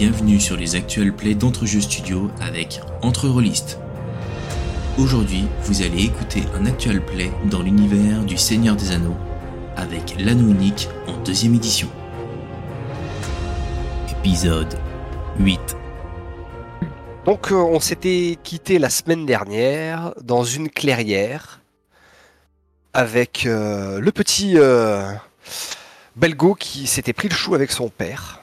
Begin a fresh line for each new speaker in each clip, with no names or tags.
bienvenue sur les actuels plays d'Entrejeux Studio avec Entre Rollistes. Aujourd'hui, vous allez écouter un actual play dans l'univers du Seigneur des Anneaux avec l'anneau unique en deuxième édition. Épisode 8.
Donc euh, on s'était quitté la semaine dernière dans une clairière avec euh, le petit euh, Belgo qui s'était pris le chou avec son père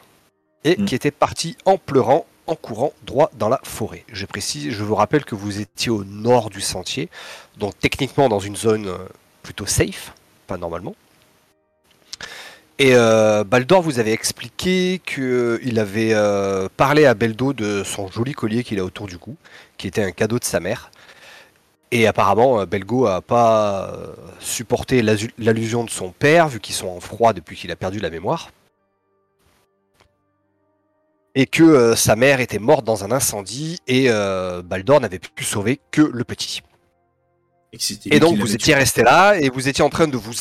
et
Mm.
qui était parti en pleurant, en courant droit dans la forêt. Je précise, je vous rappelle que vous étiez au nord du sentier, donc techniquement dans une zone euh, plutôt safe, pas normalement. Et euh, Baldor vous avait expliqué qu'il avait euh, parlé à Beldo de son joli collier qu'il a autour du cou, qui était un cadeau de sa mère. Et apparemment, Belgo a pas supporté l'allusion de son père, vu qu'ils sont en froid depuis qu'il a perdu la mémoire. Et que euh, sa mère était morte dans un incendie, et euh, Baldor n'avait pu sauver que le petit.
Et,
Et donc vous étiez resté là, et vous étiez en train de vous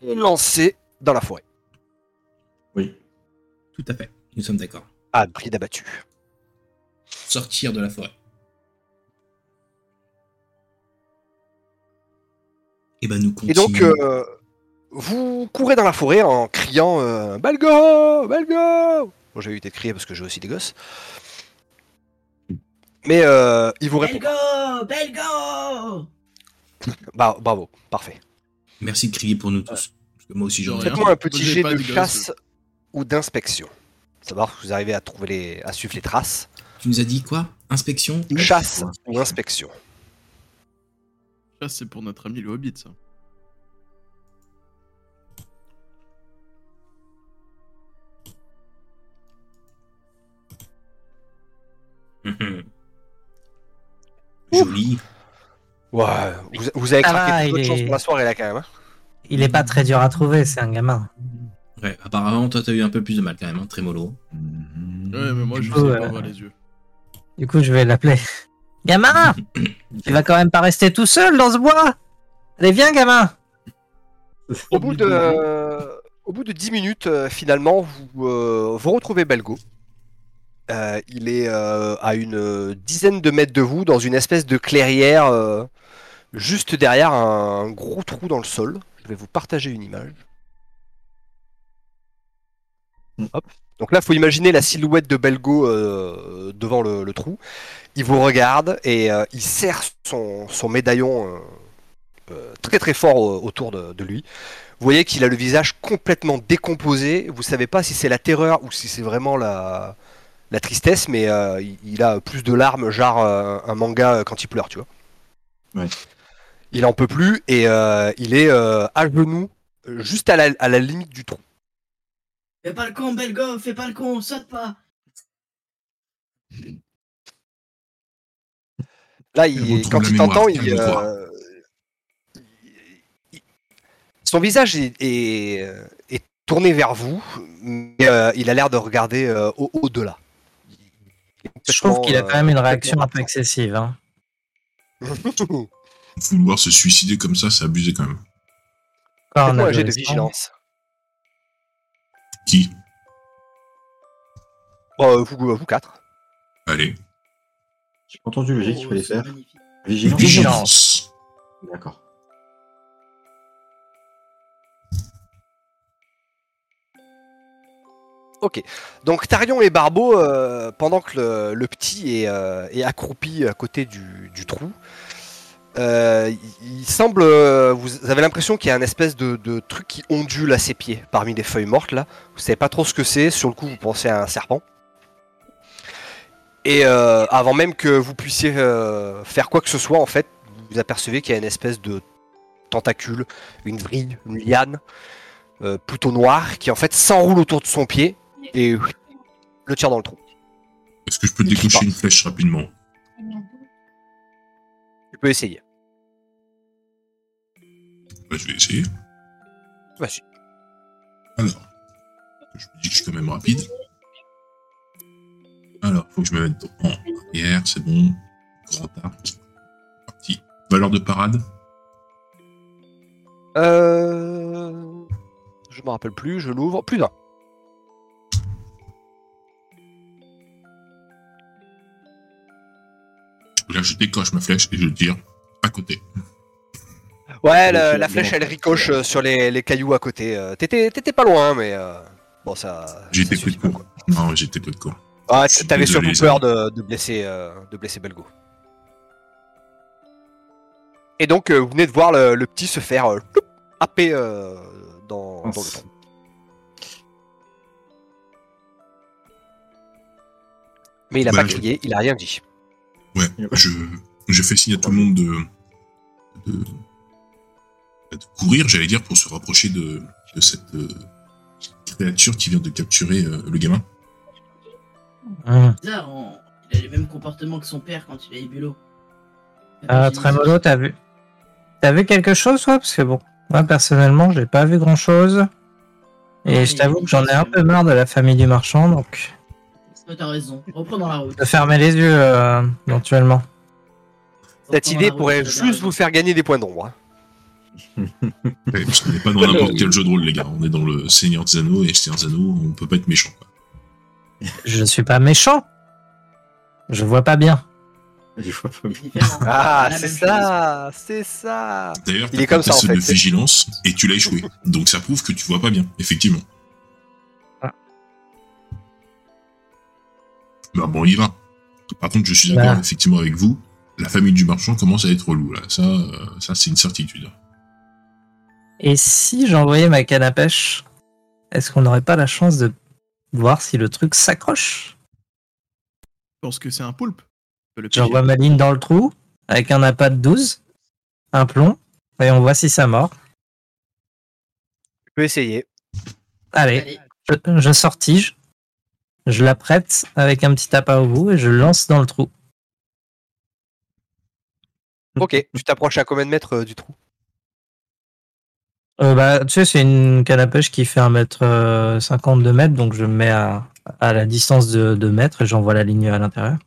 lancer dans la forêt.
Oui.
Tout à fait, nous sommes d'accord.
Ah, prix d'abattu.
Sortir de la forêt. Et ben nous
Et
continuons.
donc, euh, vous courez dans la forêt en criant Balgo Balgo Bon, j'ai évité de crier parce que j'ai aussi des gosses. Mais euh, il vous répond.
Belgo Belgo
Bah, bravo, parfait.
Merci de crier pour nous tous. Parce que moi aussi j'en ai.
Rien.
Faites-moi un petit
Moi,
jet de chasse ou d'inspection. Savoir si vous arrivez à trouver les, à suivre les traces.
Tu nous as dit quoi? Inspection?
Chasse ou inspection.
Ça, c'est pour notre ami le Hobbit, ça.
Joli.
Ouais, vous, vous avez
Ça
craqué
va,
toute votre
il
chance
est-
pour la soirée là quand même. hein.
Il est pas très dur à trouver, c'est un gamin.
Ouais, apparemment toi t'as eu un peu plus de mal quand même, hein, Trémolo.
Ouais, mais moi, je
Du
sais
coup,
pas
euh,
voir les yeux.
Du coup, je vais l'appeler. Gamin Tu vas quand même pas rester tout seul dans ce bois Allez, viens, gamin
Au bout de, au bout de 10 minutes, euh, finalement, vous, euh, vous retrouvez Belgo. Euh, il est euh, à une euh, dizaine de mètres de vous, dans une espèce de clairière, euh, juste derrière un gros trou dans le sol. Je vais vous partager une image. Hop. Donc là, il faut imaginer la silhouette de Belgo devant le, le trou. Il vous regarde et il serre son, son médaillon très très fort au- autour de, de lui. Vous voyez qu'il a le visage complètement décomposé. Vous savez pas si c'est la terreur ou si c'est vraiment la, la tristesse, mais euh, il, il a plus de larmes, genre euh, un manga euh, quand il pleure, tu vois.
Ouais.
Il en peut plus et euh, il est euh, à genoux, juste à la, à la limite du trou.
Fais pas le con, Belgo Fais pas le con, saute pas
Là,
Il
quand il t'entend,
il
son visage est, est, est tourné vers vous, mais euh, il a l'air de regarder euh, au- au-delà.
Je trouve qu'il a quand même une réaction un peu excessive. Hein.
Vouloir se suicider comme ça, c'est abusé quand même.
Un
un jet de vigilance.
Qui?
Bon, euh, vous, vous quatre.
Allez.
J'ai entendu le jet qu'il
Oh,
fallait faire. Vigilance.
Vigilance.
D'accord.
Ok. Donc Tarion et Barbeau, euh, pendant que le, petit est, euh, est accroupi à côté du, trou, euh, il, semble. vous avez l'impression qu'il y a un espèce de, truc qui ondule à ses pieds parmi les feuilles mortes là. Vous savez pas trop ce que c'est. Sur le coup, vous pensez à un serpent. Et avant même que vous puissiez faire quoi que ce soit, en fait, vous apercevez qu'il y a une espèce de tentacule, une vrille, une liane, plutôt noire, qui en fait s'enroule autour de son pied et le tire dans le trou.
Est-ce que je peux
Il
décocher une flèche rapidement?
Tu peux essayer.
Bah, Je vais essayer.
Vas-y.
Alors, je me dis que je suis quand même rapide. Alors, faut que je me mette en arrière, c'est bon. Grand arc. Parti. Valeur de parade?
Euh... Je me rappelle plus, je l'ouvre. Plus d'un.
Là, je décoche ma flèche et je tire à côté.
Ouais, la, flèche elle ricoche euh, sur les, les cailloux à côté. Euh, T'étais t'étais pas loin, mais euh, bon, ça.
Été peu de cours. Non, j'ai été peu de cours.
Ah, t'avais surtout peur de, de blesser, euh, de blesser Belgo. Et donc, euh, vous venez de voir le, le petit se faire euh, happer euh, dans, dans le trou. Mais il a
Bah,
pas
je-
crié, il a rien dit.
Ouais, je, je fais signe à tout le monde de, de, de courir, j'allais dire, pour se rapprocher de, de cette euh, créature qui vient de capturer euh, le gamin.
Bizarre, on- il a les mêmes comportements que son père quand il a eu Bulot.
Euh, Trémolo, t'as vu T'as vu quelque chose, toi? Parce que bon, moi personnellement, j'ai pas vu grand chose. Et
Ouais,
je t'avoue que j'en ai un peu marre de la famille du marchand, donc
T'as raison. Reprenons la route.
fermer les yeux euh, éventuellement.
Cette idée pourrait juste vous faire gagner des points d'ombre. hein.
Parce qu'on n'est pas dans n'importe quel jeu de rôle, les gars. On est dans le Seigneur des Anneaux, et Seigneur des Anneaux, on peut pas être méchant. Quoi.
Je suis pas méchant. Je vois pas bien.
Je vois pas bien.
Ah, c'est ça, c'est ça.
D'ailleurs,
Il est
t'as
comme ça,
un test
en fait.
de vigilance, et tu l'as échoué. Donc ça prouve que tu vois pas bien, effectivement. Bah bon, on y va. Par contre, je suis d'accord
Bah.
effectivement avec vous. La famille du marchand commence à être relou, là. Ça, euh, ça c'est une certitude.
Et si j'envoyais ma canne à pêche, est-ce qu'on n'aurait pas la chance de voir si le truc s'accroche?
Je pense que c'est un poulpe.
J'envoie ma ligne dans le trou avec un appât de 12, un plomb, et on voit si ça mord.
Tu peux essayer.
Allez,
Allez,
je, je sortige, je la prête avec un petit appât au bout et je lance dans le trou.
Ok, tu t'approches à combien de mètres euh, du trou?
Euh, bah, tu sais, c'est une canne à pêche qui fait 1m52 mètres, donc je me mets à, à la distance de 2 mètres et j'envoie la ligne à l'intérieur.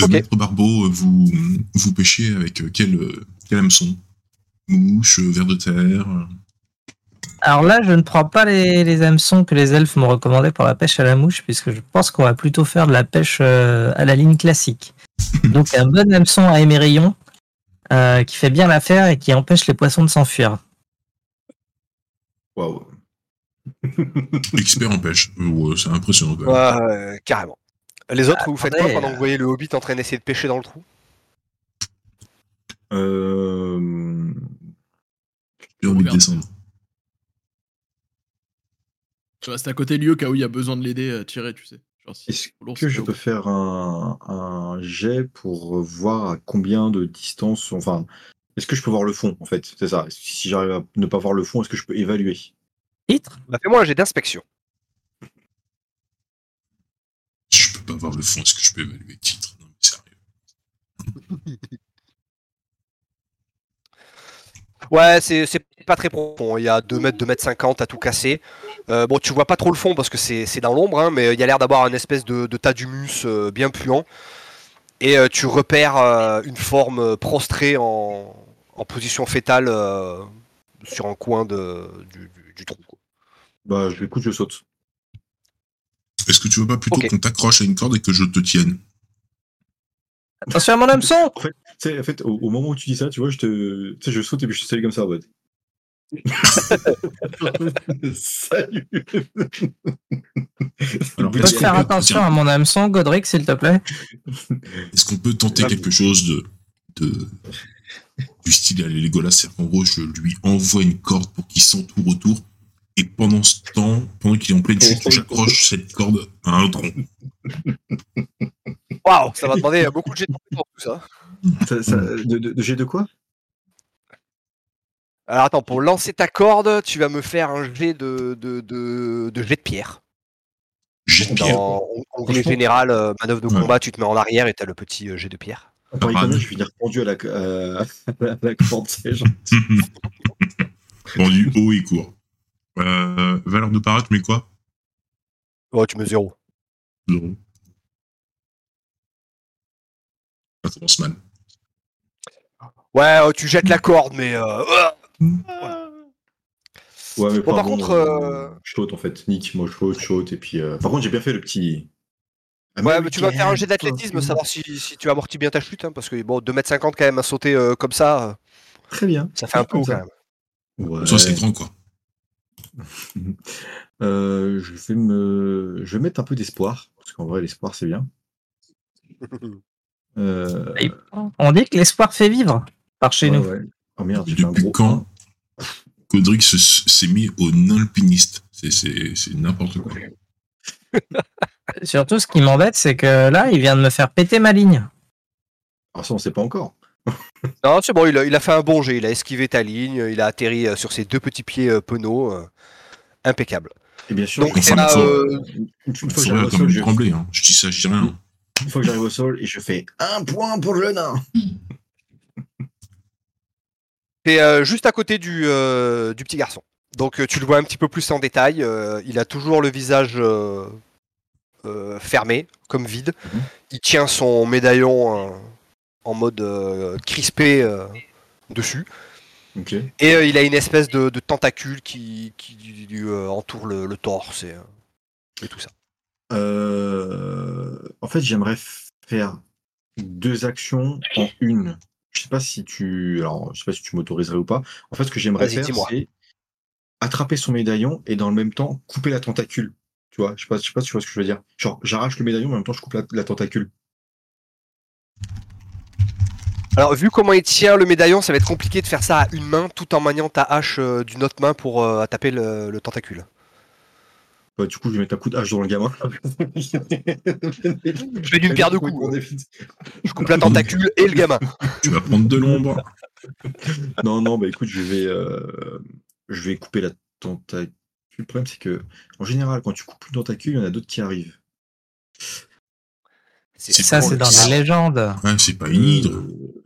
Euh,
Ok.
Maître Barbeau, euh, vous, vous pêchez avec euh, quel, euh, quel hameçon? Mouche, euh, ver de terre euh,
Alors là, je ne prends pas les, les hameçons que les elfes m'ont recommandé pour la pêche à la mouche, puisque je pense qu'on va plutôt faire de la pêche euh, à la ligne classique. Donc un bon hameçon à émerillon euh, qui fait bien l'affaire et qui empêche les poissons de s'enfuir.
Waouh.
Expert en pêche. Euh, ouais, c'est impressionnant quand même.
Ouais, carrément. Les autres, vous faites quoi pendant que vous voyez le hobbit en train d'essayer de pêcher dans le trou?
Euh...
J'ai envie de
regarde.
descendre.
Je reste à côté au cas où il y a besoin de l'aider à tirer, tu sais. Genre, si
Est-ce que je peux faire un, un jet pour voir à combien de distance, enfin, est-ce que je peux voir le fond en fait? C'est ça. Si j'arrive à ne pas voir le fond, est-ce que je peux évaluer?
Titre
bah, Fais-moi un jet d'inspection.
Je peux pas voir le fond. Est-ce que je peux évaluer? Le titre Non, mais sérieux.
Ouais, c'est c'est pas très profond. Il y a 2 mètres, 2 mètres 50 à tout casser. Euh, bon, tu vois pas trop le fond parce que c'est c'est dans l'ombre, hein, mais il y a l'air d'avoir un espèce de, de tas d'humus euh, bien puant. Et euh, tu repères euh, une forme prostrée en, en position fétale euh, sur un coin de, du, du- du trou. quoi.
Bah, je écoute, je saute.
Est-ce que tu veux pas plutôt qu'on t'accroche à une corde et que je te tienne?
Attention à mon hameçon
en fait, au, au moment où tu dis ça, tu vois, je te, tu sais, je saute et puis je te salue comme ça, en mode. Salut.
Alors,
Tu peux
est-ce
faire
peut-
attention
tiens,
à mon hameçon, Godric, s'il te plaît
Est-ce qu'on peut tenter quelque chose de, de du style à Legolas C'est-à-dire qu'en gros, je lui envoie une corde pour qu'il s'entoure autour. Et pendant ce temps, pendant qu'il est en pleine chute, j'accroche cette corde à un tronc.
Waouh, ça va demander beaucoup de jets de compétences, tout ça.
Ça- ça- de, de, de jet de quoi?
Alors attends, pour lancer ta corde, tu vas me faire un jet de, de, de, de jet de pierre.
Jet de pierre.
Dans en anglais général, euh, manœuvre de
Ouais.
combat, tu te mets en arrière et t'as le petit euh, jet de pierre.
Parade.
combien je vais finir pendu à la, à la corde, tu.
Pendu haut et court. Euh, valeur de parade, mais quoi?
Ouais, tu mets zéro.
Zéro. Ça commence mal.
Ouais, euh, tu jettes la corde, mais. euh,
Ouais, mais
Bon, par
pardon,
contre,
euh,
euh,
je saute en fait. Nick, moi je saute, je saute. Et puis, euh, par contre, j'ai bien fait le petit.
Ouais, mais tu vas faire un jet d'athlétisme, savoir si, si tu amortis bien ta chute, hein, parce que bon, 2m50 quand même à sauter euh, comme ça,
Très bien.
ça fait un peu haut quand
ça.
même.
Ouais.
Ça, c'est grand, quoi.
Euh, je vais me, je vais mettre un peu d'espoir parce qu'en vrai l'espoir c'est bien. Euh,
On dit que l'espoir fait vivre par chez
ouais,
nous.
ouais. Oh merde, j'ai un gros
quand se- s'est mis au alpiniste. C'est- n'importe quoi.
Surtout, ce qui m'embête, c'est que là, il vient de me faire péter ma ligne.
Ah ça on sait pas encore.
Non, c'est bon, il a, il a fait un bon jet, il a esquivé ta ligne, il a atterri euh, sur ses deux petits pieds euh, penauds. euh, impeccable.
Et bien sûr,
Donc,
fais
là,
euh,
une, fois
Il
que j'arrive au sol, je,
trembler. Hein. Je dis ça, je dis rien.
une fois que j'arrive au sol et je fais un point pour le nain.
C'est euh, juste à côté du, euh, du petit garçon. Donc euh, tu le vois un petit peu plus en détail. il a toujours le visage fermé, comme vide.
Mhm.
Il tient son médaillon en mode crispé dessus. Et euh, il a une espèce de, de tentacule qui, qui lui euh, entoure le, le torse et, et tout ça.
Euh, en fait, j'aimerais faire deux actions en une. Je sais pas si tu, alors, je sais pas si tu m'autoriserais ou pas. En fait, ce que j'aimerais faire, c'est attraper son médaillon et dans le même temps couper la tentacule. Tu vois, je sais pas, je sais pas si tu vois ce que je veux dire. Genre, j'arrache le médaillon, mais en même temps, je coupe la, la tentacule.
Alors vu comment il tient le médaillon, ça va être compliqué de faire ça à une main tout en maniant ta hache euh, d'une autre main pour euh, taper le, le tentacule.
Bah, du coup, je vais mettre un coup de hache dans le gamin. je
fais d'une pierre deux coups, Je coupe la tentacule et le gamin.
Tu vas prendre de l'ombre.
Non, non, bah écoute, je vais, euh, je vais couper la tentacule. Le problème, c'est que, en général, quand tu coupes une tentacule, il y en a d'autres qui arrivent.
C'est
Ça, c'est dans les légendes.
Ouais, c'est pas une hydre.
Euh,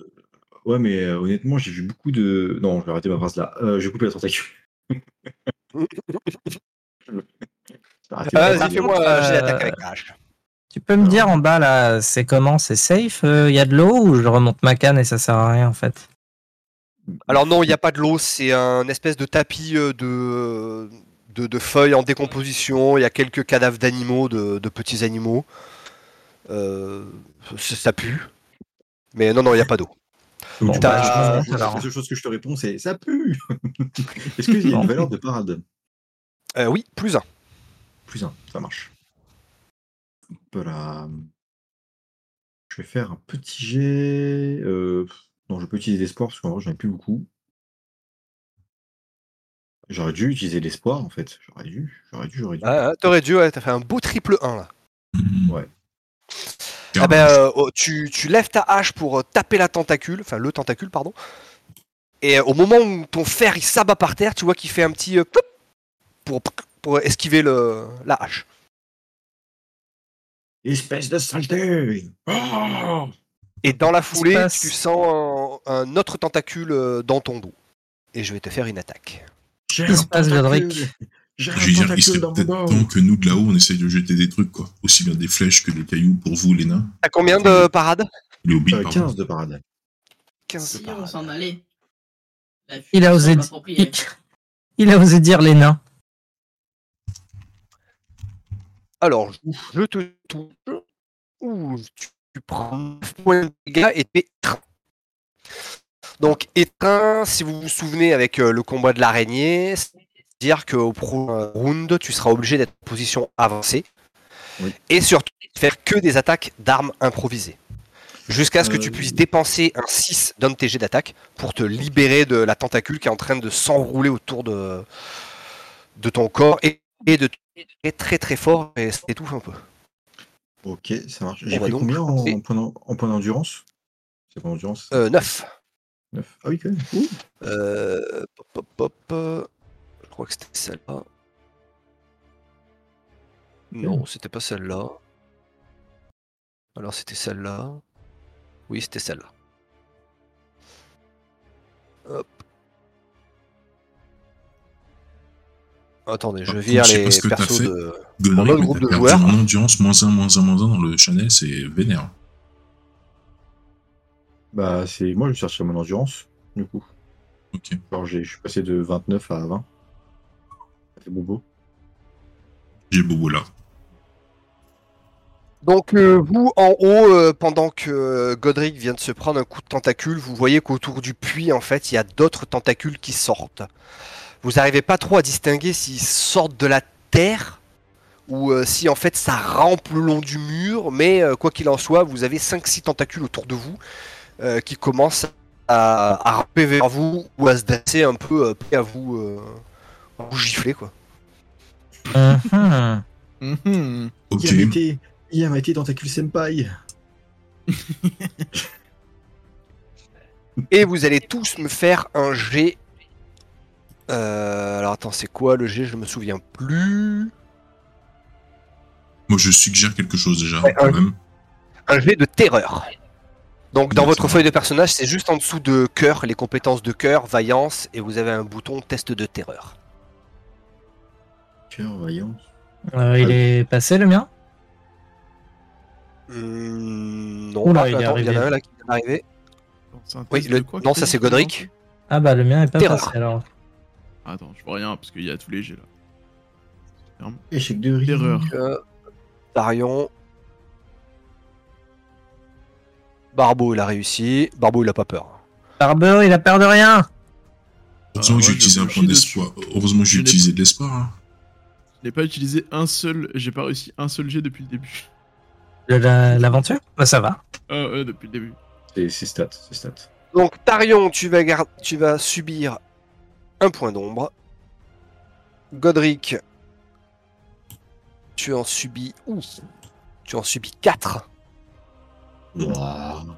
Ouais, mais euh, honnêtement, j'ai vu beaucoup de. Non, je vais arrêter ma phrase là. Euh, je vais couper la tentacule. Je vais arrêter ma
Ah,
phrase,
Vas-y, fais-moi un jet
euh,
d'attaque avec la hache.
Tu peux me dire en bas, là, c'est comment C'est safe Il y a de l'eau ou je remonte ma canne et ça sert à rien, en fait?
Alors non, il n'y a pas de l'eau, c'est un espèce de tapis euh, de, de, de feuilles en décomposition. Il y a quelques cadavres d'animaux, de, de petits animaux. Euh, ça, ça pue. Mais non, non, il n'y a pas d'eau.
Bon,
bah, je
la- seule chose que je te réponds, c'est ça pue Est-ce qu'il y a une valeur de parade
Euh, oui, plus un.
Plus un, ça marche. Hop là. Je vais faire un petit jet. euh, Non, je peux utiliser l'espoir parce qu'en vrai, j'en ai plus beaucoup. J'aurais dû utiliser l'espoir en fait. J'aurais dû, j'aurais dû, j'aurais dû.
Ah, ah, T'aurais dû, ouais, t'as fait un beau triple 1 là.
Ouais.
Ah ben, euh, oh, tu, tu lèves ta hache pour euh, taper la tentacule, enfin le tentacule, pardon. Et euh, au moment où ton fer il s'abat par terre, tu vois qu'il fait un petit euh, pour, pour esquiver le, la hache.
Espèce de saleté Oh
Et dans la foulée, tu sens un, un autre tentacule euh, dans ton dos. Et je vais te faire une attaque.
Qu'est-ce qui se passe,
un
Je veux dire, il serait peut-être temps que nous, de là-haut, on essaye de jeter des trucs, quoi. Aussi bien des flèches que des cailloux pour vous, les nains.
T'as combien de parades?
Les hobbits,
Euh,
pardon.
15 de parade.
15
Si
de
on s'en allait. La
Il a osé. Il a osé dire les nains.
Alors, je te touche. Ouh, tu, tu prends 9 points de dégâts et t'es étreint. Donc, étreint, si vous vous souvenez avec euh, le combat de l'araignée, c'est-à-dire qu'au prochain round, tu seras obligé d'être en position avancée.
Oui.
Et surtout, faire que des attaques d'armes improvisées. Jusqu'à ce que tu
Euh,
puisses dépenser un 6 d'un de tes jets d'attaque pour te libérer de la tentacule qui est en train de s'enrouler autour de, de ton corps et, et de très très très fort et ça t'étouffe un peu.
Ok, ça marche. J'ai pris
donc
combien en, point en point d'endurance C'est pas d'endurance
Euh, 9.
9. Ah oui, quand même.
Euh, pop, pop, pop, je crois que c'était celle-là. Non, c'était pas celle-là. Alors c'était celle-là. Oui, c'était celle-là. Hop. Attendez, je
Par
vire les persos
fait.
de.
Mais
groupe de joueurs.
en endurance, moins 1, moins 1, moins 1 dans le Chanel, c'est vénère.
Bah, c'est moi, je cherche mon endurance, du coup.
Ok.
Alors, j'ai- je suis passé de 29 à 20. Ça fait bobo.
J'ai bobo là.
Donc euh, vous en haut, euh, pendant que euh, Godric vient de se prendre un coup de tentacule, vous voyez qu'autour du puits, en fait, il y a d'autres tentacules qui sortent. Vous n'arrivez pas trop à distinguer s'ils sortent de la terre ou euh, si en fait ça rampe le long du mur, mais euh, quoi qu'il en soit, vous avez 5-6 tentacules autour de vous euh, qui commencent à, à ramper vers vous ou à se dresser un peu euh, à vous, euh, à vous gifler quoi.
Mhm.
Mhm.
Ok.
Yamete, Yamete Tentacule Senpai.
Et vous allez tous me faire un G. Euh, alors attends, c'est quoi le G? Je me souviens plus.
Moi, je suggère quelque chose déjà,
Ouais,
quand
un-
même.
Un G de terreur. Donc dans votre feuille de personnage, c'est juste en dessous de cœur, les compétences de cœur, vaillance, et vous avez un bouton test de terreur.
Cœur, vaillant.
Euh, il est passé le mien?
Hmm, non,
Oula,
ah,
il est
attends, il y en a un là qui vient d'arriver. Oui, le- non, ça c'est Godric.
Ah bah le mien est pas
Terreur.
passé alors.
Attends, je vois rien parce qu'il y a tous les jets là.
Échec de rire.
Terreur.
Euh, Darion. Barbeau, il a réussi. Barbeau, il a pas peur.
Barber, il a peur de rien
Heureusement
Ah,
que j'ai utilisé un point d'espoir. Heureusement que j'ai utilisé de l'espoir. hein.
Je n'ai pas utilisé un seul. J'ai pas réussi un seul jet depuis le début.
L'aventure? Bah ça va.
Ouais, depuis le début.
C'est c'est stat, c'est stat.
Donc, Tarion, tu vas, gar- tu vas subir un point d'ombre. Godric, tu en subis. Ouh, tu en subis 4.
Waouh.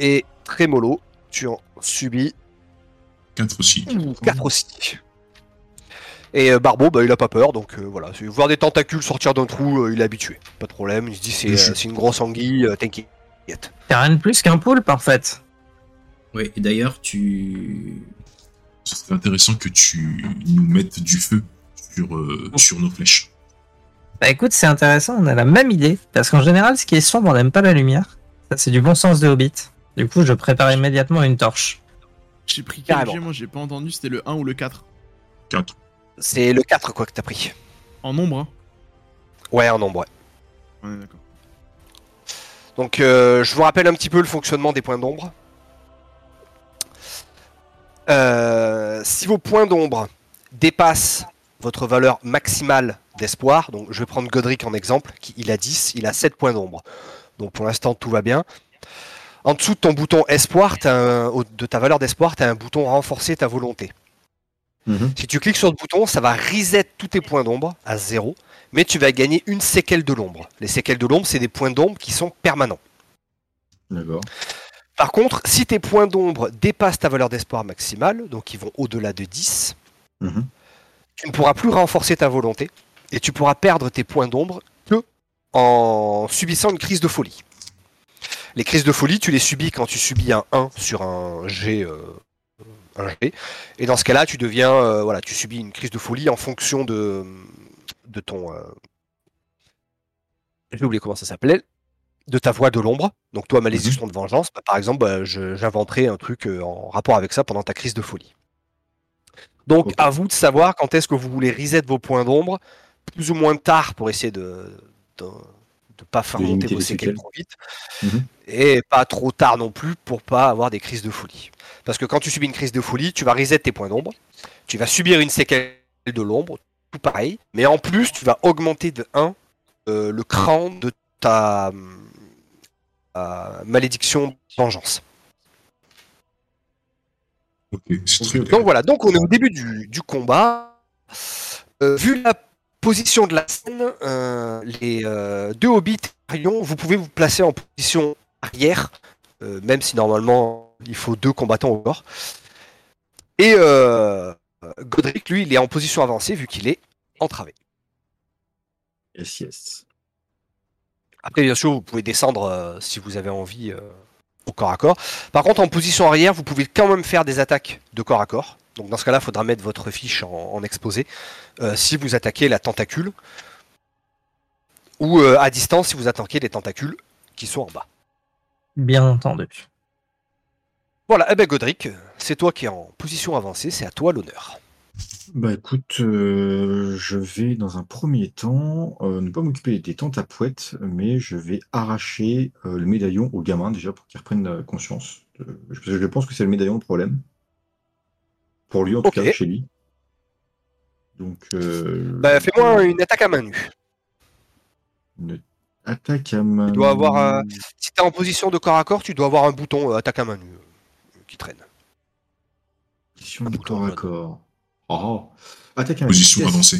Et Trémolo, tu en subis
4 aussi.
4 aussi. Et euh, Barbeau, bah, il a pas peur, donc euh, voilà. c'est- Voir des tentacules sortir d'un trou, euh, il est habitué. Pas de problème, il se dit c'est euh, c'est une grosse anguille, euh, t'inquiète.
T'as rien de plus qu'un poulpe en fait.
Ouais, et d'ailleurs, tu.
Ce serait intéressant que tu nous mettes du feu sur, euh, sur nos flèches.
Bah écoute, c'est intéressant, on a la même idée. Parce qu'en général, ce qui est sombre, on n'aime pas la lumière. Ça, c'est du bon sens de Hobbit. Du coup, je prépare immédiatement une torche.
J'ai pris quel moi J'ai pas entendu, c'était le 1 ou le 4
4.
C'est le 4 quoi que t'as pris.
En nombre, hein
Ouais, en nombre, ouais.
Ouais, d'accord.
Donc euh, je vous rappelle un petit peu le fonctionnement des points d'ombre. Euh, si vos points d'ombre dépassent votre valeur maximale d'espoir, donc je vais prendre Godric en exemple, qui, il a 10, il a 7 points d'ombre. Donc pour l'instant tout va bien. En dessous de ton bouton espoir, un- de ta valeur d'espoir, tu as un bouton renforcer ta volonté.
Mhm.
Si tu cliques sur le bouton, ça va reset tous tes points d'ombre à zéro, mais tu vas gagner une séquelle de l'ombre. Les séquelles de l'ombre, c'est des points d'ombre qui sont permanents.
D'accord.
Par contre, si tes points d'ombre dépassent ta valeur d'espoir maximale, donc ils vont au-delà de 10,
Mhm.
tu ne pourras plus renforcer ta volonté et tu pourras perdre tes points d'ombre que en subissant une crise de folie. Les crises de folie, tu les subis quand tu subis un 1 sur un G. euh, un G. Et dans ce cas-là, tu deviens. euh, voilà, tu subis une crise de folie en fonction de, de ton. euh, J'ai oublié comment ça s'appelait. De ta voix de l'ombre. Donc, toi, malédiction de vengeance. bah, par exemple, bah, j'inventerai un truc euh, en rapport avec ça pendant ta crise de folie. Donc, à vous de savoir quand est-ce que vous voulez reset vos points d'ombre, plus ou moins tard pour essayer de de pas faire monter vos
les
séquelles trop vite,
Mhm.
et pas trop tard non plus pour pas avoir des crises de folie. Parce que quand tu subis une crise de folie, tu vas reset tes points d'ombre, tu vas subir une séquelle de l'ombre, tout pareil, mais en plus tu vas augmenter de 1 euh, le cran de ta malédiction vengeance.
Ok, c'est
Ok,
très
ok.
clair.
Donc voilà, donc on est au début du, du combat. Euh, vu la position de la scène, euh, les euh, deux hobbits vous pouvez vous placer en position arrière, euh, même si normalement il faut deux combattants au corps. Et euh, Godric, lui, il est en position avancée vu qu'il est entravé.
Yes, yes.
Après, bien sûr, vous pouvez descendre euh, si vous avez envie euh, au corps à corps. Par contre, en position arrière, vous pouvez quand même faire des attaques de corps à corps. Donc dans ce cas-là, il faudra mettre votre fiche en, en exposé. euh, si vous attaquez la tentacule. Ou à distance si vous attaquez les tentacules qui sont en bas.
Bien entendu.
Voilà, eh ben Godric, c'est toi qui es en position avancée, c'est à toi l'honneur.
Bah écoute, euh, je vais dans un premier temps euh, ne pas m'occuper des tentes à pouette, mais je vais arracher euh, le médaillon au gamin déjà pour qu'il reprenne conscience. Parce que je pense que c'est le médaillon le problème. Pour lui en tout
Ok.
cas, chez lui. Donc, euh,
Bah, fais-moi une attaque à main nue.
une attaque à main.
Tu dois avoir,
nue.
Si t'es en position de corps à corps, tu dois avoir un bouton attaque à main nue qui traîne.
Position
un
de
bouton
corps à corps. Oh. Attaque à.
Position
Est-ce-
avancée.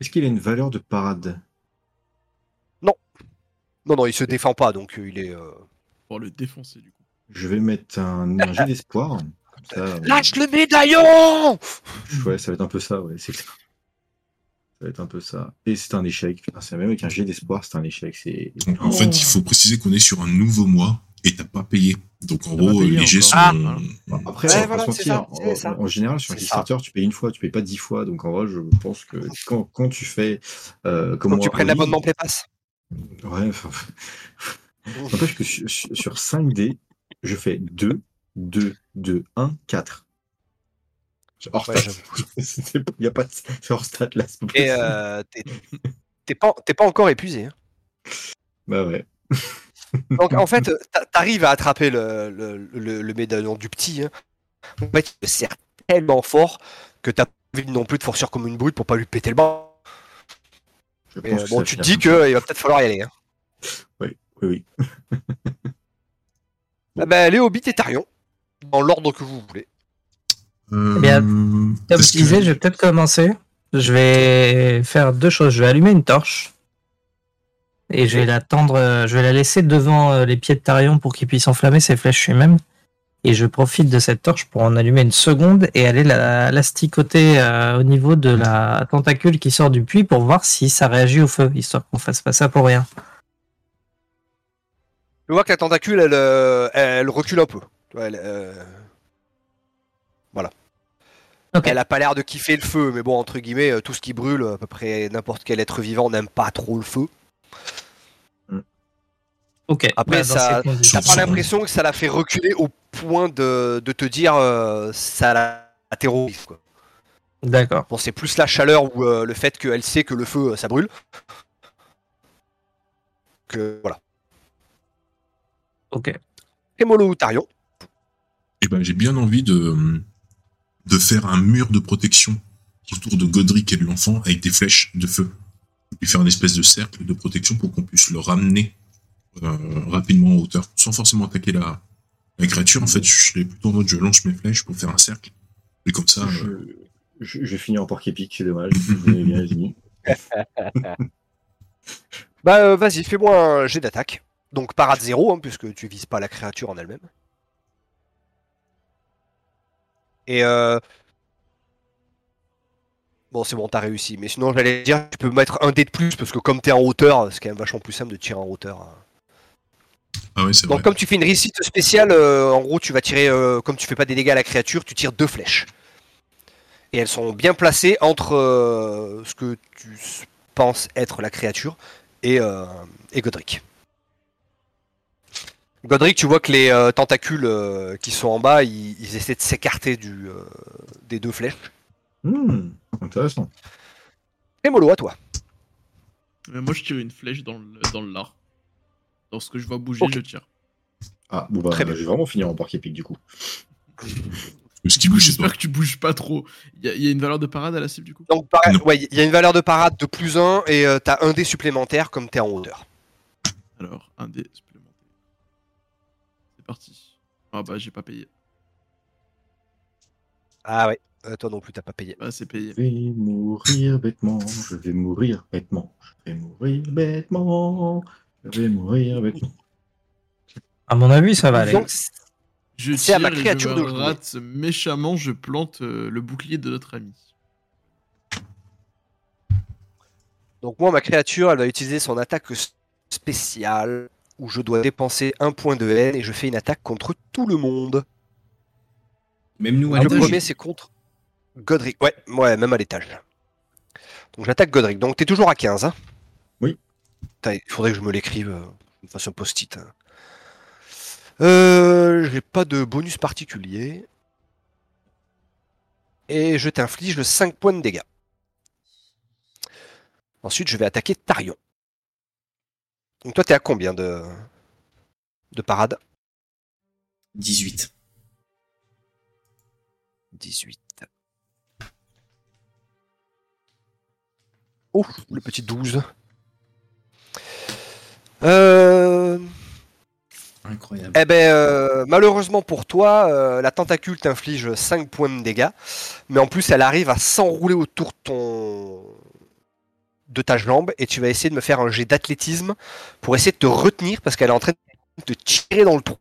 Est-ce qu'il a une valeur de parade?
Non, non, il se défend pas, donc euh, il est. euh,
Pour le défoncer, du coup.
Je vais mettre un, un jet d'espoir. Comme ça, euh,
Lâche le médaillon
Ouais, ça va être un peu ça, ouais, c'est clair. Ça va être un peu ça. Et c'est un échec. Putain, c'est même avec un jet d'espoir, c'est un échec. C'est.
En fait, il faut préciser qu'on est sur un nouveau mois et t'as pas payé. Donc en gros, les jets sont.
Bon, Après,
Ouais, voilà, ça,
En,
ça.
en général, sur. Kickstarter, tu payes une fois, tu payes pas dix fois. Donc en vrai, je pense que quand, quand tu fais. Euh, comme
Faut que tu
Oli,
l'abonnement Play Pass.
Ouais, enfin, N'empêche que sur, sur- sur 5D, je fais 2, 2, 2, 1, 4. Hors
Ouais,
stat. Il n'y a pas de. C'est hors stat là.
Et euh, t'es- t'es pas, t'es pas encore épuisé. hein.
Bah ouais.
Donc en fait, t'a- t'arrives à attraper le, le, le- le médaillon du petit. Hein. En fait, il te serre tellement fort que t'as pas envie non plus de forcer comme une brute pour pas lui péter le bras.
Je
Mais,
pense
euh, bon, tu te dis
comme
qu'il va peut-être falloir y aller. Hein.
Oui, oui.
Ah ben, les hobbits et Tarion, dans l'ordre que vous voulez.
Euh,
Eh bien, Comme
est-ce
je
que-
disais, je vais peut-être commencer. Je vais faire deux choses. Je vais allumer une torche. Et je vais euh, je vais la laisser devant euh, les pieds de Tarion pour qu'il puisse enflammer ses flèches lui-même. Et je profite de cette torche pour en allumer une seconde et aller la, l'asticoter euh, au niveau de la tentacule qui sort du puits pour voir si ça réagit au feu, histoire qu'on fasse pas ça pour rien.
Tu vois que la tentacule, elle, euh, elle recule un peu. Vois, Elle, euh, a pas l'air de kiffer le feu, mais bon, entre guillemets, tout ce qui brûle, à peu près n'importe quel être vivant n'aime pas trop le feu.
Ok.
Après,
Bah,
ça- T'as pas l'impression que ça l'a fait reculer au point de, de te dire euh, ça la terrorise. Quoi.
D'accord.
Bon, c'est plus la chaleur ou euh, le fait qu'elle sait que le feu, euh, ça brûle. Que voilà.
Ok.
Hémolo ou Tarion.
Eh ben, j'ai bien envie de, de faire un mur de protection autour de Godric et de l'enfant avec des flèches de feu. Puis faire une espèce de cercle de protection pour qu'on puisse le ramener euh, rapidement en hauteur, sans forcément attaquer la, la créature. En fait, je serais plutôt en mode je lance mes flèches pour faire un cercle. Et comme ça, euh,
Je, je, je finis en porc épique, c'est dommage. Vous avez bien.
Bah euh, vas-y, fais-moi un jet d'attaque. Donc parade 0, hein, puisque tu vises pas la créature en elle-même. Et euh... Bon, c'est bon, t'as réussi. Mais sinon, j'allais dire, tu peux mettre un dé de plus, parce que comme t'es en hauteur, c'est quand même vachement plus simple de tirer en hauteur. hein.
ah ouais, c'est
Donc
vrai.
comme tu fais une réussite spéciale, euh, en gros tu vas tirer, euh, comme tu fais pas des dégâts à la créature, tu tires deux flèches. Et elles sont bien placées entre euh, ce que tu penses être la créature et, euh, et Godric. Godric, tu vois que les euh, tentacules euh, qui sont en bas, ils, ils essaient de s'écarter du, euh, des deux flèches.
Hmm, intéressant.
Et Molo, à toi.
Mais moi, je tire une flèche dans le, dans le lard. Lorsque je vois bouger, je tire.
Ah, bon, bah,
Très bien.
je vais vraiment finir en porc épique du coup.
Ce.
J'espère que tu bouges pas trop. Il y, a- il y a une valeur de parade à la cible, du coup?
Donc ouais, il y a une valeur de parade de plus 1 et euh, t'as un dé supplémentaire comme t'es en hauteur.
Alors, un dé supplémentaire. C'est parti. Ah bah, j'ai pas payé.
Ah ouais, euh, toi non plus t'as pas payé.
Bah, c'est payé.
Je vais mourir bêtement, je vais mourir bêtement, je vais mourir bêtement, je vais mourir bêtement.
À mon avis, ça va aller.
Donc,
Je
C'est à ma
tire et
créature
je
de
me
jouer.
rate méchamment, je plante euh, le bouclier de notre ami.
Donc moi, ma créature, elle va utiliser son attaque spéciale où je dois dépenser un point de haine et je fais une attaque contre tout le monde.
Même nous à
le premier, c'est contre Godric. Ouais, ouais, même à l'étage. Donc j'attaque Godric. Donc t'es toujours à 15. Hein?
Oui.
Il faudrait que je me l'écrive, euh, me fasse un post-it. hein. Euh, J'ai pas de bonus particulier. Et je t'inflige 5 points de dégâts. Ensuite, je vais attaquer Tarion. Donc toi, t'es à combien de, de parade
18.
18. Oh, le petit 12. Euh,
Incroyable.
eh ben, euh, malheureusement pour toi, euh, la tentacule t'inflige 5 points de dégâts, mais en plus elle arrive à s'enrouler autour de ton de ta jambe et tu vas essayer de me faire un jet d'athlétisme pour essayer de te retenir parce qu'elle est en train de te tirer dans le trou.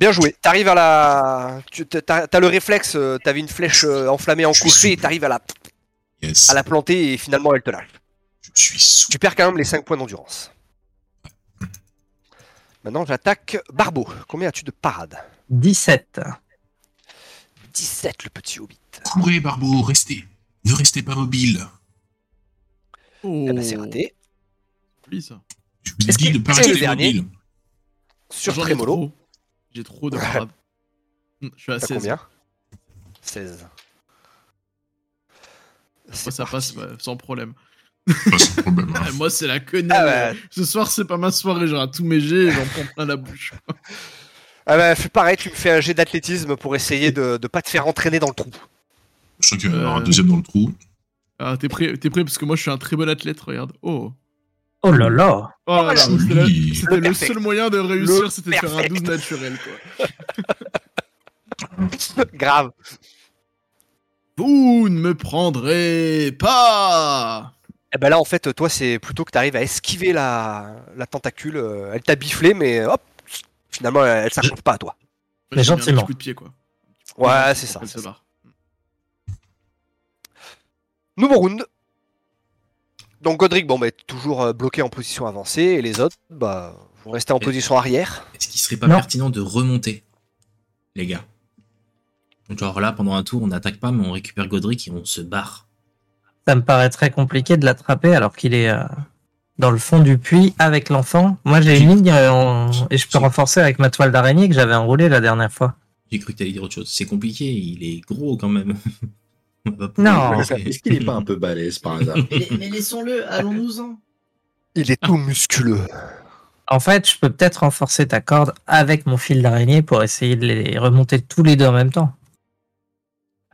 Bien joué. T'arrives à la, tu t'as, t'as le réflexe. euh, T'avais une flèche euh, enflammée en
suis-
et t'arrives à la,
Yes.
à la planter et finalement elle te lâche.
Je suis sous.
Tu perds quand même les 5 points d'endurance. Maintenant j'attaque Barbeau. Combien as-tu de parade
17.
17 le petit hobbit.
Courez, Barbeau, restez. Ne restez pas mobile.
Oh,
Eh ben, c'est raté.
Je vous ai
Est-ce
dit
qu'il-
de ne pas rester
dernier
mobile.
Sur Trémolo.
Trop. J'ai trop de parades. Hmm, Je suis à
T'as
16.
combien? 16.
Moi,
C'est
ça passe ouais, sans problème.
Pas sans problème. hein.
Ah, Moi, c'est la
Ah
quenelle.
bah,
Ce soir, c'est pas ma soirée. J'aurai tous mes jets et j'en prends plein la bouche.
ah bah, fais pareil, tu me fais un jet d'athlétisme pour essayer de ne pas te faire entraîner dans le trou.
Je sens qu'il y avoir un
Euh.
deuxième dans le trou.
Ah, t'es prêt, t'es prêt? Parce que moi, je suis un très bon athlète. Regarde. Oh.
Oh là là.
Oh là là,
joli.
c'était la- c'était
Le
seul moyen de réussir, c'était de faire un
perfect.
12 naturel, quoi.
Grave.
Vous ne me prendrez pas
Eh ben là, en fait, toi, c'est plutôt que tu arrives à esquiver la, la tentacule. euh, Elle t'a biflé, mais hop, finalement, elle, s'accroche pas à toi.
Mais
un
gentiment.
petit coup de pied, quoi.
Ouais, c'est ça. Ça. Nouveau round. Donc Godric, bon, bah, toujours euh, bloqué en position avancée, et les autres, bah, vont rester en position arrière.
Est-ce qu'il serait pas
Non.
pertinent de remonter, les gars? Donc, Genre là, pendant un tour, on n'attaque pas, mais on récupère Godric et on se barre.
Ça me paraît très compliqué de l'attraper alors qu'il est euh, dans le fond du puits avec l'enfant. Moi, j'ai une ligne euh, en- et je peux renforcer avec ma toile d'araignée que j'avais enroulée la dernière fois.
J'ai cru que t'allais dire autre chose. C'est compliqué, il est gros quand même.
Non.
Est-ce qu'il est pas un peu balèze par hasard
Mais, mais laissons-le, allons-nous-en.
Il est tout musculeux.
En fait, je peux peut-être renforcer ta corde avec mon fil d'araignée pour essayer de les remonter tous les deux en même temps.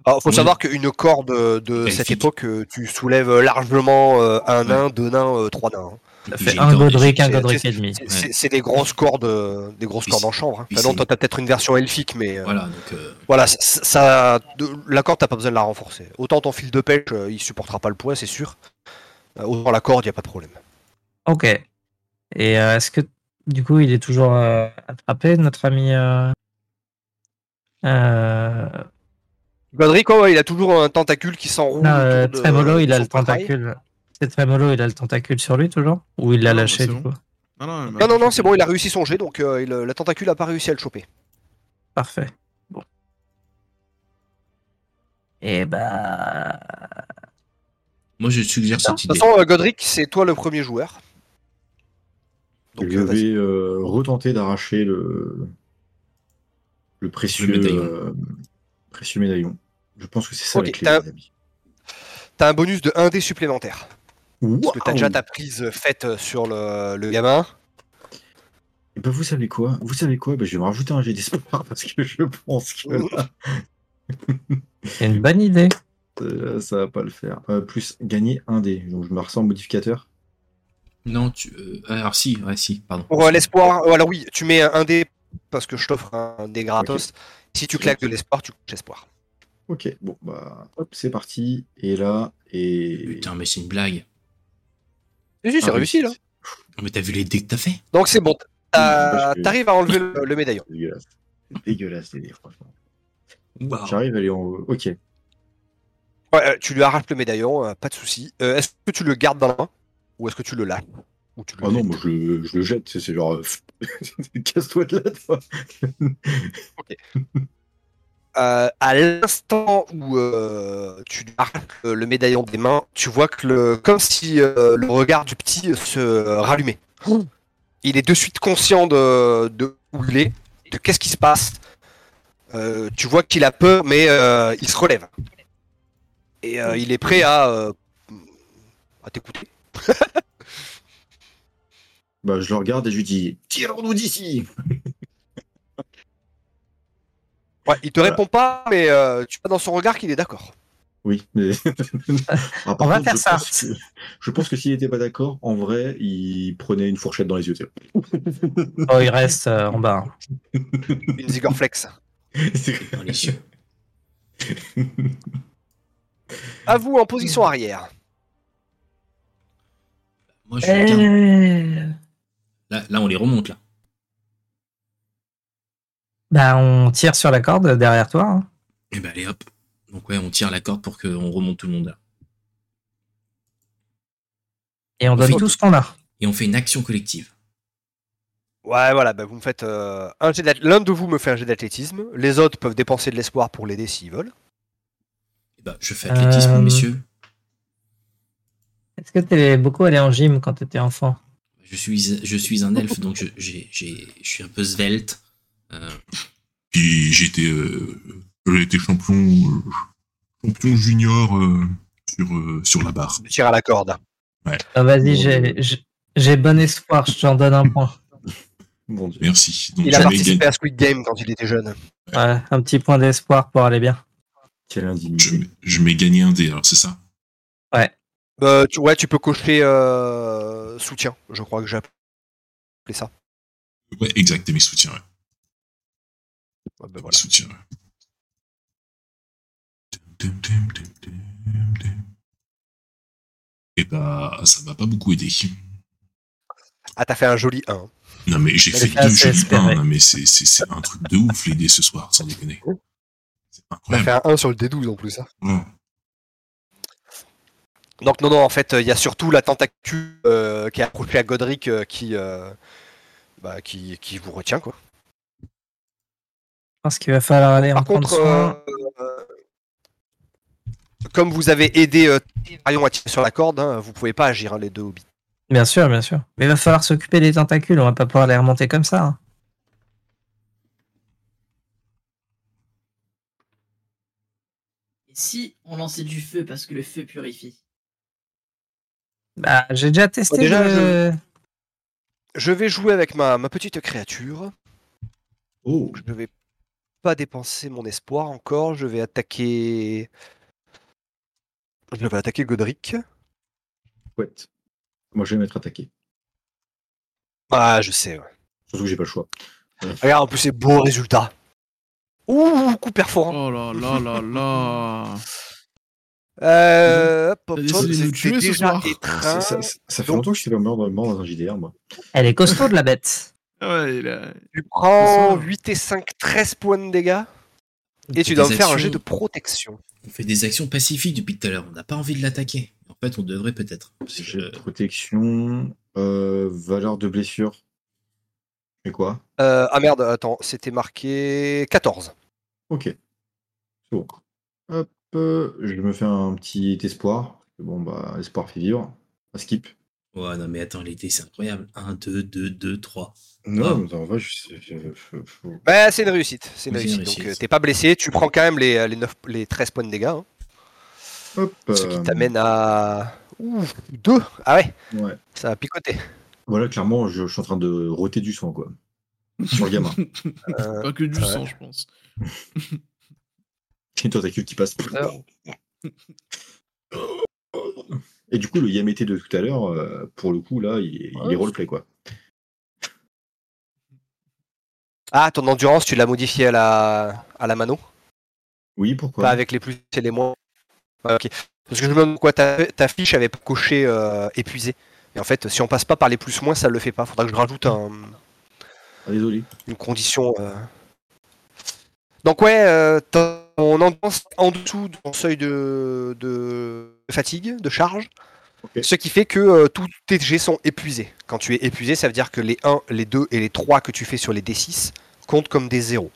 Alors, faut
Oui.
savoir qu'une corde de cette époque, euh, tu soulèves largement euh, un nain, deux nains, euh, trois nains.
Fait un Godric, un
c'est-
Godric et demi.
C'est- des grosses cordes, euh, des en chambre. hein.
puis
Enfin, non,
c'est-
toi, t'as peut-être une version elfique, mais euh,
Voilà, donc euh,
voilà, ça, ça- de- la corde, t'as pas besoin de la renforcer. Autant ton fil de pêche, euh, il supportera pas le poids, c'est sûr. Euh, autant la corde, y a pas de problème.
Ok. Et euh, est-ce que du coup il est toujours euh, attrapé, notre ami euh... euh,
Godric, ouais, ouais, il a toujours un tentacule qui s'enroule.
euh,
de-
Tremolo, il
de
a le tentacule. C'est Tremolo, il a le tentacule sur lui toujours Ou il l'a
Non,
lâché
c'est
du
bon.
coup
Non, non,
Non, non, non, c'est bon, il a réussi son jet, donc euh, il- la tentacule a pas réussi à le choper.
Parfait. Bon. Et bah.
moi je suggère
De
cette
toute
idée.
façon, euh, Godric, c'est toi le premier joueur. Donc,
je
euh,
vais euh, retenter d'arracher le, le précieux,
Le médaillon.
euh, précieux médaillon. Je pense que c'est ça
Ok,
la clé,
t'as-
les amis.
T'as un bonus de 1 dé supplémentaire. Parce que t'as déjà ta prise faite sur le, le gamin?
Eh ben, vous savez quoi? Vous savez quoi? Ben, Je vais me rajouter un jet d'espoir parce que je pense que là,
C'est une bonne idée.
euh, ça va pas le faire. Euh, plus gagner un dé. Donc je me ressens modificateur.
Non, tu. euh, alors si, ouais, si, pardon.
Pour euh, l'espoir, euh, alors oui, tu mets un, dé parce que je t'offre un dé gratos. Si tu claques de l'espoir, tu couches l'espoir.
Ok, bon bah hop, c'est parti. Et là, et.
Putain, mais c'est une blague.
Si, si, c'est
Ah,
réussi là.
Non, mais t'as vu les dés que t'as fait?
Donc c'est bon. T'as-
Parce que-
T'arrives à enlever le, le médaillon.
C'est dégueulasse. C'est dégueulasse, les dés, franchement.
Waouh.
J'arrive à aller en haut. Ok.
Ouais, euh, tu lui arraches le médaillon, euh, pas de souci. Euh, est-ce que tu le gardes dans la main? Ou est-ce que tu le lâches ou tu le
Ah non,
jettes
moi je le, je le jette, c'est c'est genre. euh, Casse-toi de là, toi.
Euh, à l'instant où euh, tu arraches le, le médaillon des mains, tu vois que le, comme si euh, le regard du petit se rallumait. il est de suite conscient de, de où il est, de qu'est-ce qui se passe. Euh, tu vois qu'il a peur, mais euh, il se relève. Et euh, il est prêt à, euh, à t'écouter.
Bah, je le regarde et je lui dis Tirons-nous d'ici
Ouais, il te
Voilà.
répond pas, mais euh, tu vois dans son regard qu'il est d'accord.
Oui, mais. Ah,
On va
contre,
faire
je
ça.
pense que- je pense que s'il était pas d'accord, en vrai, il prenait une fourchette dans les yeux.
Oh, il reste euh, en bas.
Une Zigorflex.
Dans les yeux.
À vous en position arrière.
Moi, je suis.
Euh,
Là, là, on les remonte, là.
Bah, on tire sur la corde derrière toi. hein.
Et ben, allez, hop. Donc, ouais, on tire la corde pour qu'on remonte tout le monde, là.
Et on donne
fait-
tout ce qu'on a.
Et on fait une action collective.
Ouais, voilà, bah, vous me faites euh, un jet d'ath- L'un de vous me fait un jet d'athlétisme. Les autres peuvent dépenser de l'espoir pour l'aider s'ils veulent.
Et ben, je fais athlétisme,
Euh,
messieurs.
Est-ce que t'es beaucoup allé en gym quand t'étais enfant?
Je suis, je suis un elfe, donc je, j'ai, j'ai- je suis un peu svelte. Euh,
Puis j'ai été, euh, j'ai été champion, euh, champion junior euh, sur, euh, sur la barre.
Je tire à la corde.
Ah, Vas-y,
Bon,
j'ai- bon espoir, je t'en donne un point.
Mon Dieu.
Merci. Donc,
Il a participé
gagné-
à Squid Game quand il était jeune.
Ouais, un petit point d'espoir pour aller bien.
Quelle
je, je m'ai gagné un dé, alors c'est ça?
Euh, tu, ouais, tu peux cocher euh, soutien. Je crois que j'ai appelé ça.
Ouais, exact, mes soutiens, ouais.
Bah,
Mes
voilà.
soutiens, ouais. Et bah, ça m'a pas beaucoup aidé.
Ah, t'as fait un joli 1.
Non, mais j'ai fait deux jolis
espéré.
pains, non, mais c'est un truc de ouf, les dés ce soir, sans déconner. C'est
T'as fait un 1 sur le D12 en plus. hein.
Ouais.
Donc, non, non, en fait, il y a surtout la tentacule euh, qui est accrochée à Godric euh, qui, euh, bah, qui, qui vous retient, quoi.
Je pense qu'il va falloir aller en
Par
prendre
contre,
soin.
euh, comme vous avez aidé euh, Arion à tirer sur la corde, hein, vous pouvez pas agir, hein, les deux hobbits.
Bien sûr, bien sûr. Mais il va falloir s'occuper des tentacules, on va pas pouvoir les remonter comme ça. hein.
Et si on lançait du feu parce que le feu purifie?
Bah, j'ai déjà testé.
Bah, déjà,
le-
Je vais jouer avec ma, ma petite créature.
Oh,
Je vais pas dépenser mon espoir encore. Je vais attaquer. Je vais attaquer Godric.
chouette. Moi, je vais m'être attaqué.
Ah, je sais. ouais.
Surtout que j'ai pas le choix.
Regarde, en plus, c'est beau résultat. Ouh, coup perforant.
Oh là là là là.
Euh, hop, déjà.
Ça, ça- ça- ça fait longtemps que je suis pas mort dans, dans un JDR, moi.
Elle est costaud de la bête.
Ah ouais, il a...
Tu prends
C'est ça.
8 et 5, 13 points de dégâts.
On
Et tu dois me faire un
actions-
jet de protection.
On fait des actions pacifiques depuis tout à l'heure. On n'a pas envie de l'attaquer. En fait, on devrait peut-être. Euh,
protection, euh, valeur de blessure. Et quoi
Euh, ah merde, attends, c'était marqué 14.
Ok. C'est bon. Hop, euh, je me fais un petit espoir. Bon, bah, l'espoir fait vivre. Un skip.
Ouais, non, mais attends, l'été, c'est incroyable. 1, 2, 2, 2, 3.
Non, mais en vrai, je, je- je- je- je-
Bah, c'est une réussite. C'est une réussite. Donc, euh, t'es pas blessé. Tu prends quand même les, les, 9, les 13 points de dégâts. hein.
Hop.
Ce qui
euh,
t'amène à. Ouh, 2 Ah ouais,
Ouais.
ça a picoté.
Voilà, clairement, je, je suis en train de roter du sang, quoi. Sur le gamin.
Euh,
Pas que du
ouais.
sang, je pense.
J'ai une tentacule qui passe. Et du coup, le Yamete de tout à l'heure, euh, pour le coup, là, il, il est roleplay, quoi.
Ah, ton endurance, tu l'as modifié à la, à la mano?
Oui, pourquoi?
Pas avec les plus et les moins Ouais, ok. Parce que je me demande pourquoi ta, ta fiche avait pas coché euh, épuisé. Et en fait, si on passe pas par les plus moins, ça le fait pas. Faudra que je rajoute un,
Ah, désolé.
une condition. euh. Donc ouais, euh, ton endurance en dessous de ton seuil de, de fatigue, de charge. Ce qui fait que euh, tous tes jets sont épuisés. Quand tu es épuisé, ça veut dire que les 1, les 2 et les 3 que tu fais sur les D6 comptent comme des 0.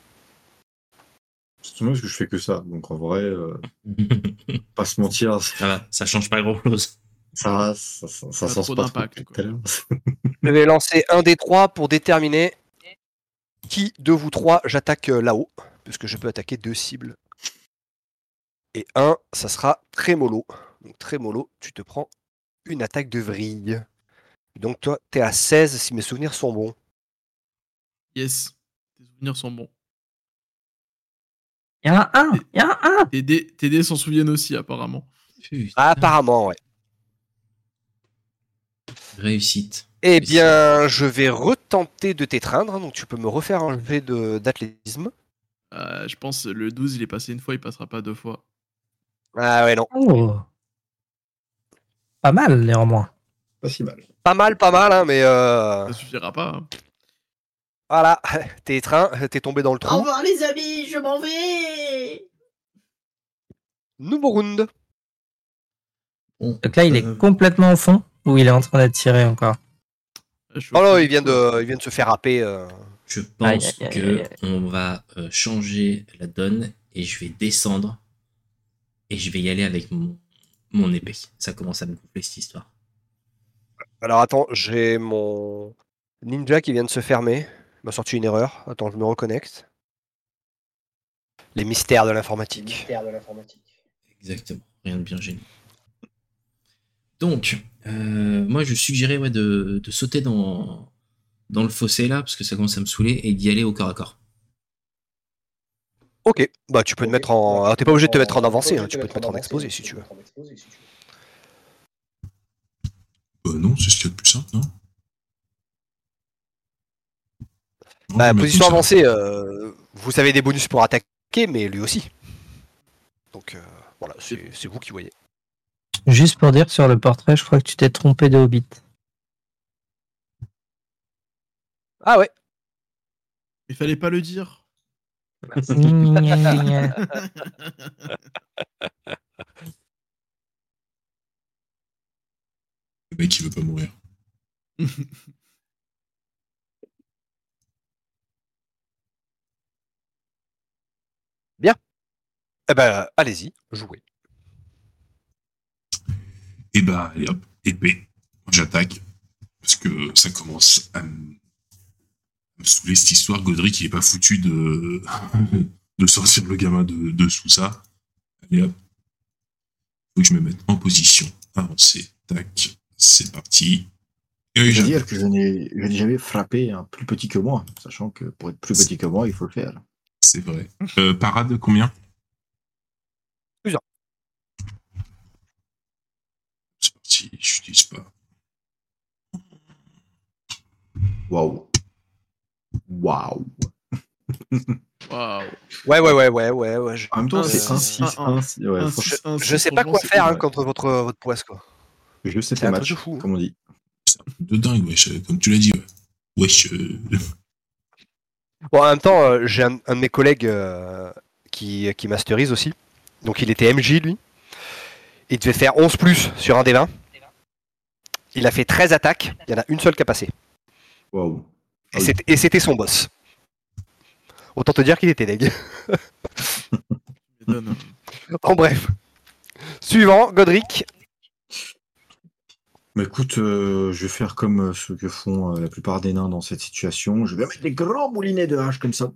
C'est parce que je fais que ça. Donc, en vrai, euh, pas se mentir,
Ça va, ça change pas grand chose.
Ça va, ça, ça, ça
Pas d'impact.
Je vais lancer un des trois pour déterminer qui de vous trois j'attaque euh, là-haut, puisque je peux attaquer deux cibles. Et un, ça sera Trémolo. Donc Trémolo, tu te prends une attaque de vrille. Donc toi, t'es à 16 si mes souvenirs sont bons.
Yes. Tes souvenirs sont bons.
Il y en a un Il y en a un
Tes dés, tes dés s'en souviennent aussi, apparemment.
Putain,
Ah, apparemment, ouais.
Réussite.
Eh bien, je vais retenter de t'étreindre, donc tu peux me refaire un jet de- d'athlétisme.
Euh, je pense que le 12, il est passé une fois, il passera pas deux fois.
Ah ouais, non.
Oh. Pas mal, néanmoins.
Pas si mal.
Pas mal, pas mal, hein, mais euh,
Ça suffira pas. hein.
voilà, t'es étreint, t'es tombé dans le
Au
trou.
revoir les amis, je m'en vais
Nouveau round.
Donc là, il est
euh,
complètement au fond ou il est en train d'être tiré encore
suis
Oh
au
non, il vient de, il vient de se faire happer. euh.
Je pense
aïe, aïe,
que
aïe, aïe.
on va euh, changer la donne et je vais descendre et je vais y aller avec mon, mon épée. Ça commence à me gonfler cette histoire.
Alors attends, j'ai mon ninja qui vient de se fermer. Il m'a sorti une erreur. Attends, je me reconnecte. Les mystères de l'informatique.
Exactement, rien de bien génial. Donc, euh, moi je suggérais ouais, de, de sauter dans, dans le fossé là, parce que ça commence à me saouler, et d'y aller au corps à corps.
Ok, bah tu peux te mettre en. Alors t'es pas obligé de te mettre en avancé, hein, tu peux te mettre en exposé si tu veux.
Euh, non, c'est ce qu'il y a de plus simple, non?
Bah, position avancée, euh, vous avez des bonus pour attaquer, mais lui aussi. Donc euh, voilà, c'est c'est vous qui voyez.
Juste pour dire, sur le portrait, je crois que tu t'es trompé de Hobbit.
Ah ouais,
Il fallait pas le dire.
Le mec, il veut pas mourir.
eh ben allez-y, jouez.
Et bah, allez hop, épée. J'attaque. Parce que ça commence à me, à me saouler cette histoire. Godric, il est pas foutu de, de sortir le gamin de, de sous ça. Allez hop. Faut que je me mette en position avancée. Tac, c'est parti.
Je veux dire que je n'ai je n'ai jamais frappé un plus petit que moi, sachant que pour être plus petit que moi, il faut le faire.
C'est vrai. Euh, parade, combien?
Plusieurs.
C'est parti, je n'utilise pas.
Waouh. Waouh.
Waouh.
Ouais, ouais, ouais, ouais, ouais, ouais. je-
En même temps, c'est
six,
1,
un,
6,
un,
1, 6. Ouais,
Un,
franchement,
six, un,
Je sais pas quoi faire
pas
hein, contre votre, votre poisse, quoi.
je sais matchs,
de fou, hein.
comme on dit.
C'est un truc de dingue, wesh, euh, comme tu l'as dit. Ouais. Wesh, euh,
Bon, en même temps, euh, j'ai un, un de mes collègues euh, qui, qui masterise aussi. Donc il était MJ, lui. Il devait faire 11 plus sur un des 20. Il a fait 13 attaques. Il y en a une seule qui a passé.
Waouh.
Et
Ah oui.
c'était- Et c'était son boss. Autant te dire qu'il était deg. En bref. Suivant, Godric.
Mais écoute, euh, je vais faire comme euh, ce que font euh, la plupart des nains dans cette situation. Je vais mettre des grands moulinets de hache comme ça.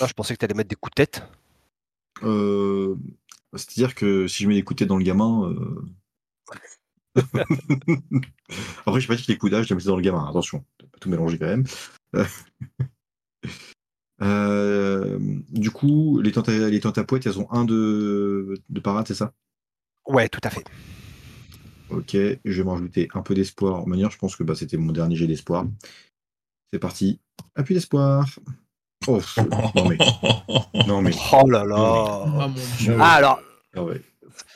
Ah, je pensais que tu allais mettre des coups de tête.
Euh, C'est-à-dire que si je mets des coups de tête dans le gamin. euh, Après, je sais pas si les coups d'âge, je les mets dans le gamin. Attention, pas tout mélanger quand même. Euh, euh, Du coup, les tentes, à, les elles ont un de, de parade, c'est ça?
Ouais, tout à fait.
Ok, je vais m'ajouter un peu d'espoir. En manière, je pense que bah, c'était mon dernier jet d'espoir. C'est parti. Appui d'espoir. Oh, non mais. Non mais.
Oh là là.
Ah mon dieu.
Ah, alors,
Ah ouais.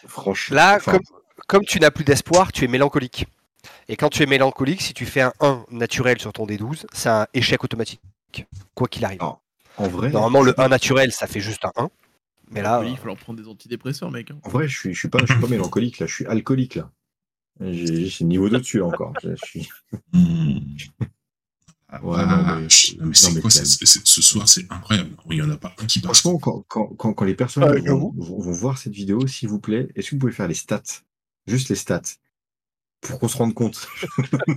Franchement.
Là,
enfin,
comme, comme tu n'as plus d'espoir, tu es mélancolique. Et quand tu es mélancolique, si tu fais un 1 naturel sur ton D12, c'est un échec automatique. Quoi qu'il arrive.
Ah, En vrai.
Normalement, le 1 naturel, ça fait juste un 1. Mais là,
Oui, il faut leur prendre des antidépresseurs, mec. hein.
En vrai, je suis, je suis pas, je suis pas mélancolique là, je suis alcoolique là. J'ai niveau dessus encore. Je suis...
hmm. Ah,
Ouais, non, mais-.
Non, mais c'est quoi Ce soir, c'est incroyable. Il y en a pas un qui passe.
Franchement, quand, quand, quand, quand les personnes vont, vont- vont voir cette vidéo, s'il vous plaît, est-ce que vous pouvez faire les stats? Juste les stats. Pour qu'on se rende compte.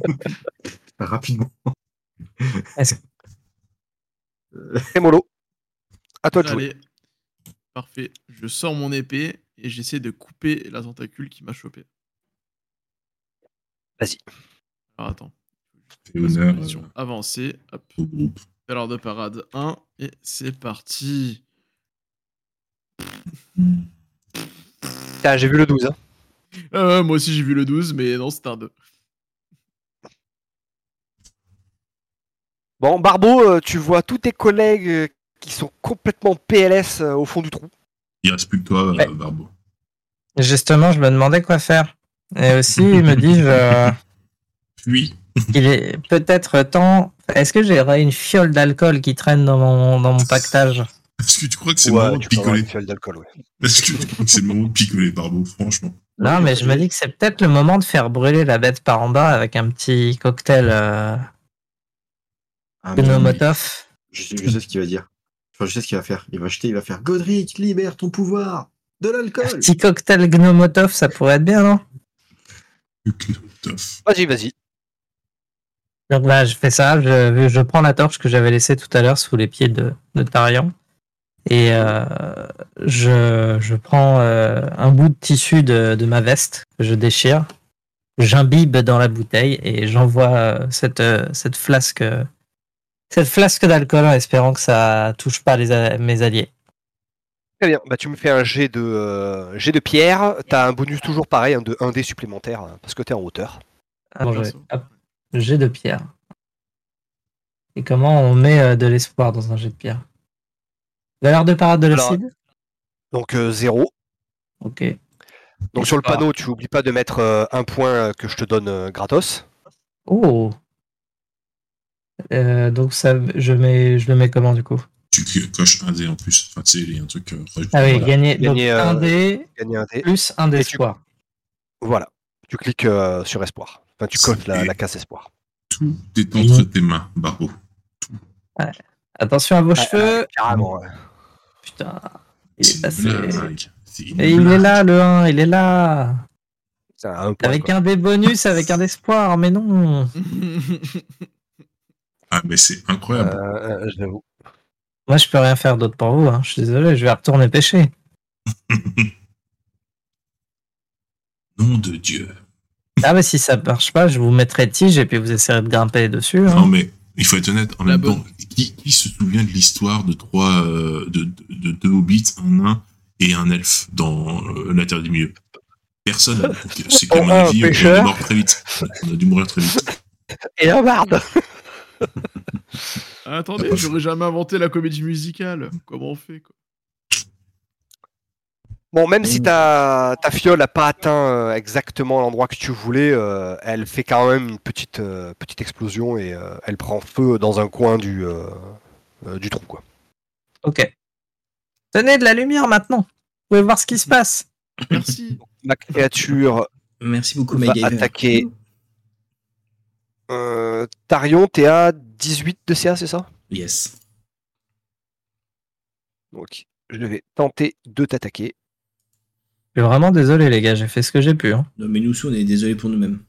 Rapidement.
Et Molo, à toi de jouer.
Allez, parfait. Je sors mon épée et j'essaie de couper la tentacule qui m'a chopé.
Vas-y.
Alors attends. Position
euh,
avancée. Hop. Alors de parade 1 et c'est parti.
Putain, J'ai vu le 12. hein.
Euh, moi aussi j'ai vu le 12, mais non, c'était un 2.
Bon, Barbeau, euh, tu vois tous tes collègues euh, qui sont complètement PLS au fond du trou.
Il reste plus que toi,
Ouais.
Barbeau.
Justement, je me demandais quoi faire. Et aussi, me dis-je euh,
Puis,
qu'il est peut-être temps. Est-ce que j'aurais une fiole d'alcool qui traîne dans mon, dans mon pactage?
Est-ce que tu crois que c'est le moment de picoler. Est-ce que tu crois que c'est le moment de picoler, Barbeau, franchement?
Non, mais je me dis que c'est peut-être le moment de faire brûler la bête par en bas avec un petit cocktail euh,
Ah. Je, sais- je sais ce qu'il va dire. Enfin, je sais ce qu'il va faire. Il va jeter, il va faire Godric, libère ton pouvoir De
Un
l'alcool
petit cocktail Gnomotov, ça pourrait être bien, non?
Vas-y, vas-y.
Donc là, je fais ça, je, je prends la torche que j'avais laissée tout à l'heure sous les pieds de, de Tarion. Et euh, je, je prends euh, un bout de tissu de, de ma veste que je déchire. J'imbibe dans la bouteille et j'envoie euh, cette, cette flasque, cette flasque d'alcool en espérant que ça touche pas les, mes alliés.
Très bien. Bah, tu me fais un jet de, euh, jet de pierre. T'as un bonus toujours pareil, un de 1 dé supplémentaire, hein, parce que t'es en hauteur.
Perso.
hop, jet de pierre. Et comment on met euh, de l'espoir dans un jet de pierre? Valeur de parade de l'acide
Donc 0.
Ok.
Donc sur le
Ah.
panneau, tu oublies pas de mettre euh, un point euh, que je te donne euh, gratos.
Oh Euh, donc ça, je mets, je le mets comment du coup?
Tu co- coches un dé en plus. Enfin, tu sais, il y a un truc. euh.
Ah oui,
Voilà.
gagner, donc
Gagner,
un
euh,
dé
Gagner un dé.
plus un d'espoir.
Voilà. Tu cliques euh, sur espoir. Enfin, tu coches la, la case espoir.
Tout est entre tes mains, Barbeau.
Attention à vos
Ah,
cheveux.
Carrément. ouais.
Putain, il est passé. Et il est là, le 1, il est là.
C'est un point,
Avec
quoi.
un dé bonus, avec un d'espoir, mais non.
Ah, mais c'est incroyable.
Euh, euh, j'avoue.
Moi, je peux rien faire d'autre pour vous. hein. Je suis désolé, je vais retourner pêcher.
Nom de Dieu.
Ah, mais si ça marche pas, je vous mettrai tige et puis vous essayerez de grimper dessus. hein.
Non, mais il faut être honnête, en
La
même
bonne.
temps, qui, qui se souvient de l'histoire de trois, euh, de, de, de deux hobbits, un nain et un elfe dans euh, la Terre du Milieu Personne. C'est qu'à
Oh,
mon
un
avis, on est
pêcheur.
mort très vite. On a dû mourir très vite.
Et un barde
Attendez, j'aurais jamais inventé la comédie musicale. Comment on fait quoi?
Bon, même si ta, ta fiole n'a pas atteint euh, exactement l'endroit que tu voulais, euh, elle fait quand même une petite, euh, petite explosion et euh, elle prend feu dans un coin du, euh, euh, du trou. Quoi.
Ok. Tenez de la lumière maintenant. Vous pouvez voir ce qui se passe.
Merci.
La créature
Merci beaucoup,
va
MacGyver.
attaquer. Euh, Tarion, t'es à 18 de CA, c'est ça?
Yes.
Donc, je vais tenter de t'attaquer.
Je suis vraiment désolé, les gars, j'ai fait ce que j'ai pu. hein.
Non, mais nous aussi, on est désolé pour nous-mêmes.